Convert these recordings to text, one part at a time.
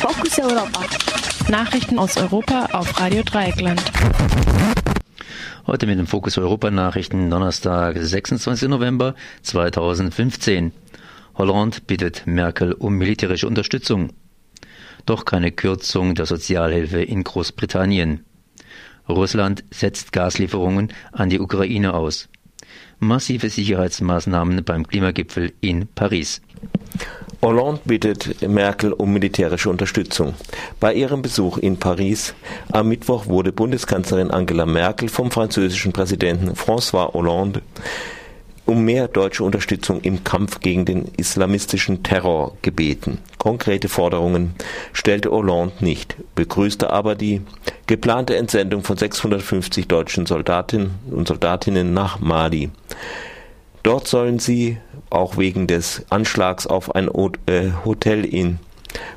Fokus Europa. Nachrichten aus Europa auf Radio Dreieckland. Heute mit dem Fokus Europa Nachrichten Donnerstag, 26. November 2015. Holland bittet Merkel um militärische Unterstützung. Doch keine Kürzung der Sozialhilfe in Großbritannien. Russland setzt Gaslieferungen an die Ukraine aus. Massive Sicherheitsmaßnahmen beim Klimagipfel in Paris. Hollande bittet Merkel um militärische Unterstützung. Bei ihrem Besuch in Paris am Mittwoch wurde Bundeskanzlerin Angela Merkel vom französischen Präsidenten François Hollande um mehr deutsche Unterstützung im Kampf gegen den islamistischen Terror gebeten. Konkrete Forderungen stellte Hollande nicht, begrüßte aber die geplante Entsendung von 650 deutschen Soldatinnen und Soldatinnen nach Mali. Dort sollen sie auch wegen des Anschlags auf ein äh, Hotel in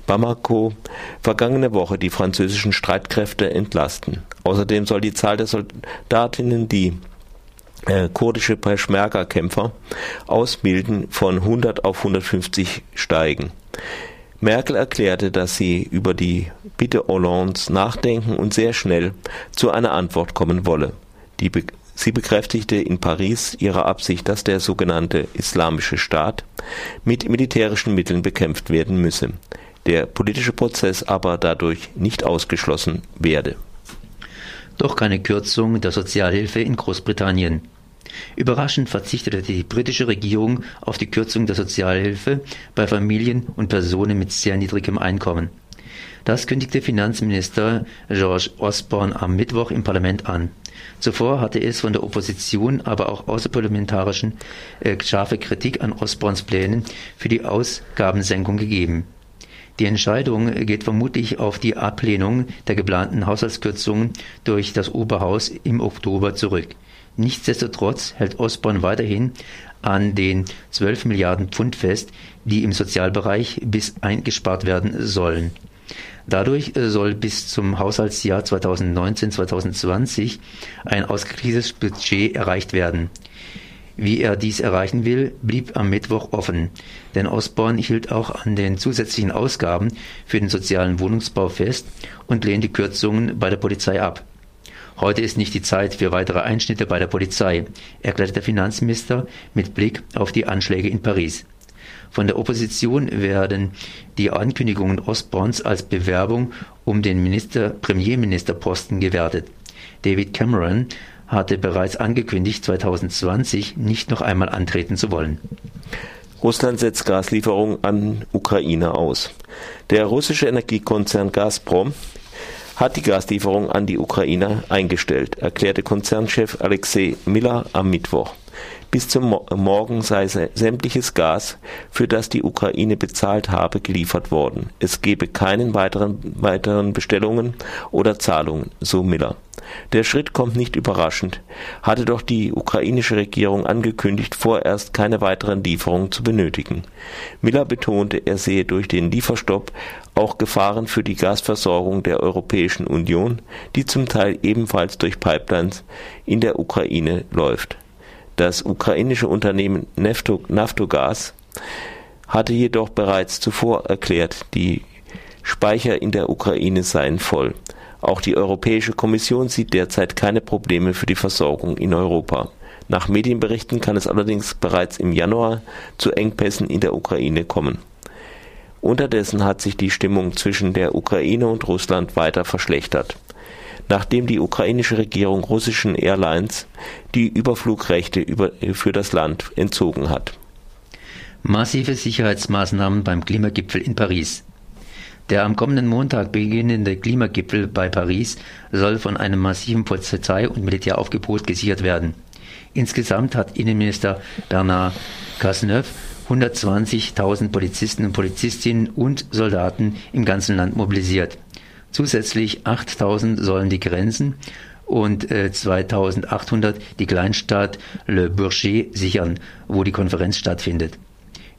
Bamako vergangene Woche die französischen Streitkräfte entlasten. Außerdem soll die Zahl der Soldatinnen, die äh, kurdische Peschmerga-Kämpfer ausbilden, von 100 auf 150 steigen. Merkel erklärte, dass sie über die Bitte Hollands nachdenken und sehr schnell zu einer Antwort kommen wolle. Die Sie bekräftigte in Paris ihre Absicht, dass der sogenannte Islamische Staat mit militärischen Mitteln bekämpft werden müsse, der politische Prozess aber dadurch nicht ausgeschlossen werde. Doch keine Kürzung der Sozialhilfe in Großbritannien. Überraschend verzichtete die britische Regierung auf die Kürzung der Sozialhilfe bei Familien und Personen mit sehr niedrigem Einkommen. Das kündigte Finanzminister George Osborne am Mittwoch im Parlament an. Zuvor hatte es von der Opposition, aber auch außerparlamentarischen äh, scharfe Kritik an Osborns Plänen für die Ausgabensenkung gegeben. Die Entscheidung geht vermutlich auf die Ablehnung der geplanten Haushaltskürzungen durch das Oberhaus im Oktober zurück. Nichtsdestotrotz hält Osborne weiterhin an den 12 Milliarden Pfund fest, die im Sozialbereich bis eingespart werden sollen. Dadurch äh, soll bis zum Haushaltsjahr 2019-2020 ein ausgeglichenes Budget erreicht werden. Wie er dies erreichen will, blieb am Mittwoch offen, denn Osborne hielt auch an den zusätzlichen Ausgaben für den sozialen Wohnungsbau fest und lehnte Kürzungen bei der Polizei ab. Heute ist nicht die Zeit für weitere Einschnitte bei der Polizei, erklärte der Finanzminister mit Blick auf die Anschläge in Paris. Von der Opposition werden die Ankündigungen Osborns als Bewerbung um den Minister, Premierministerposten gewertet. David Cameron hatte bereits angekündigt, 2020 nicht noch einmal antreten zu wollen. Russland setzt Gaslieferungen an Ukraine aus. Der russische Energiekonzern Gazprom hat die Gaslieferung an die Ukraine eingestellt, erklärte Konzernchef Alexei Miller am Mittwoch. Bis zum Morgen sei sämtliches Gas, für das die Ukraine bezahlt habe, geliefert worden. Es gebe keine weiteren, weiteren Bestellungen oder Zahlungen, so Miller. Der Schritt kommt nicht überraschend, hatte doch die ukrainische Regierung angekündigt, vorerst keine weiteren Lieferungen zu benötigen. Miller betonte, er sehe durch den Lieferstopp auch Gefahren für die Gasversorgung der Europäischen Union, die zum Teil ebenfalls durch Pipelines in der Ukraine läuft. Das ukrainische Unternehmen Naftogaz hatte jedoch bereits zuvor erklärt, die Speicher in der Ukraine seien voll. Auch die Europäische Kommission sieht derzeit keine Probleme für die Versorgung in Europa. Nach Medienberichten kann es allerdings bereits im Januar zu Engpässen in der Ukraine kommen. Unterdessen hat sich die Stimmung zwischen der Ukraine und Russland weiter verschlechtert nachdem die ukrainische Regierung russischen Airlines die Überflugrechte für das Land entzogen hat. Massive Sicherheitsmaßnahmen beim Klimagipfel in Paris. Der am kommenden Montag beginnende Klimagipfel bei Paris soll von einem massiven Polizei- und Militäraufgebot gesichert werden. Insgesamt hat Innenminister Bernard Cazeneuve 120.000 Polizisten und Polizistinnen und Soldaten im ganzen Land mobilisiert. Zusätzlich 8000 sollen die Grenzen und äh, 2800 die Kleinstadt Le Bourget sichern, wo die Konferenz stattfindet.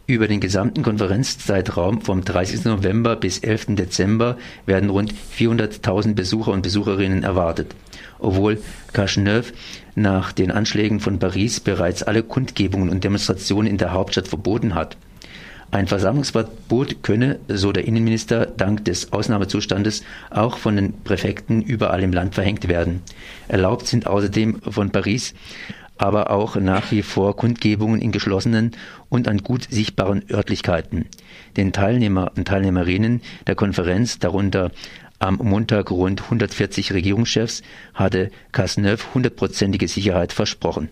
Über den gesamten Konferenzzeitraum vom 30. November bis 11. Dezember werden rund 400.000 Besucher und Besucherinnen erwartet. Obwohl Cazeneuve nach den Anschlägen von Paris bereits alle Kundgebungen und Demonstrationen in der Hauptstadt verboten hat. Ein Versammlungsverbot könne, so der Innenminister, dank des Ausnahmezustandes auch von den Präfekten überall im Land verhängt werden. Erlaubt sind außerdem von Paris aber auch nach wie vor Kundgebungen in geschlossenen und an gut sichtbaren Örtlichkeiten. Den Teilnehmer und Teilnehmerinnen der Konferenz, darunter am Montag rund 140 Regierungschefs, hatte Cazeneuve hundertprozentige Sicherheit versprochen.